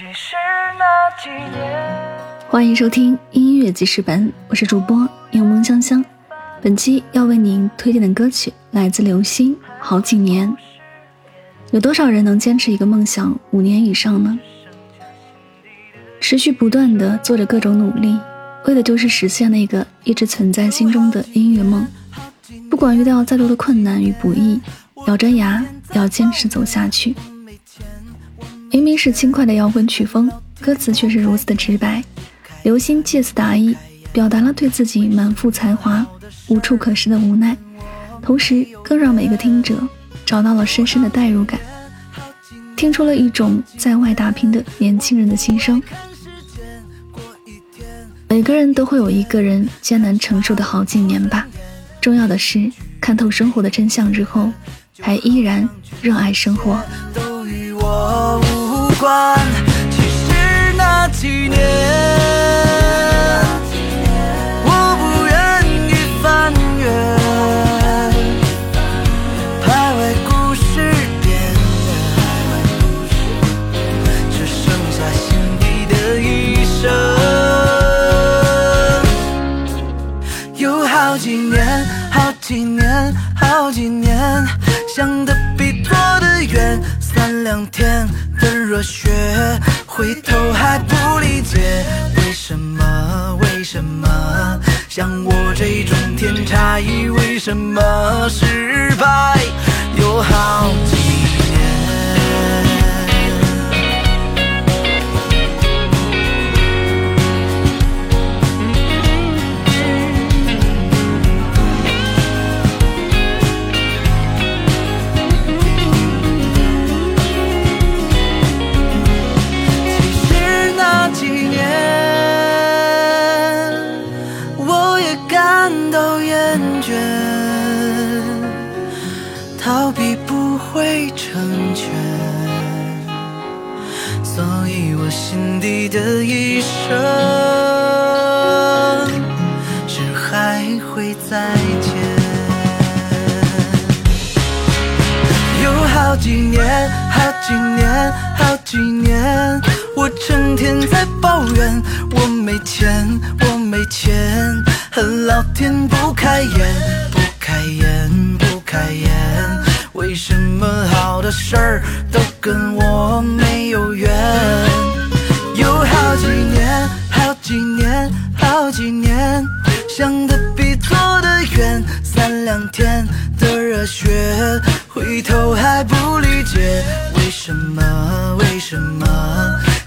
只是那几年欢迎收听音乐记事本，我是主播柠檬香香。本期要为您推荐的歌曲来自刘星，《好几年》。有多少人能坚持一个梦想五年以上呢？持续不断的做着各种努力，为的就是实现那个一直存在心中的音乐梦。不管遇到再多的困难与不易，咬着牙要坚持走下去。明明是轻快的摇滚曲风，歌词却是如此的直白。刘星借此大意，表达了对自己满腹才华无处可施的无奈，同时更让每个听者找到了深深的代入感，听出了一种在外打拼的年轻人的心声。每个人都会有一个人艰难承受的好几年吧，重要的是看透生活的真相之后，还依然热爱生活。关其实那几年，我不愿意翻阅，徘徊故事边缘，只剩下心底的一生。有好几年，好几年，好几年，想的比做的远，三两天。的热血，回头还不理解，为什么？为什么？像我这种天才，为什么失败？成全，所以我心底的一生是还会再见。有好几年，好几年，好几年，我成天在抱怨我没钱，我没钱，恨老天不开眼，事儿都跟我没有缘？有好几年，好几年，好几年，想的比做的远，三两天的热血，回头还不理解，为什么？为什么？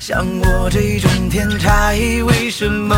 像我这种天才，为什么？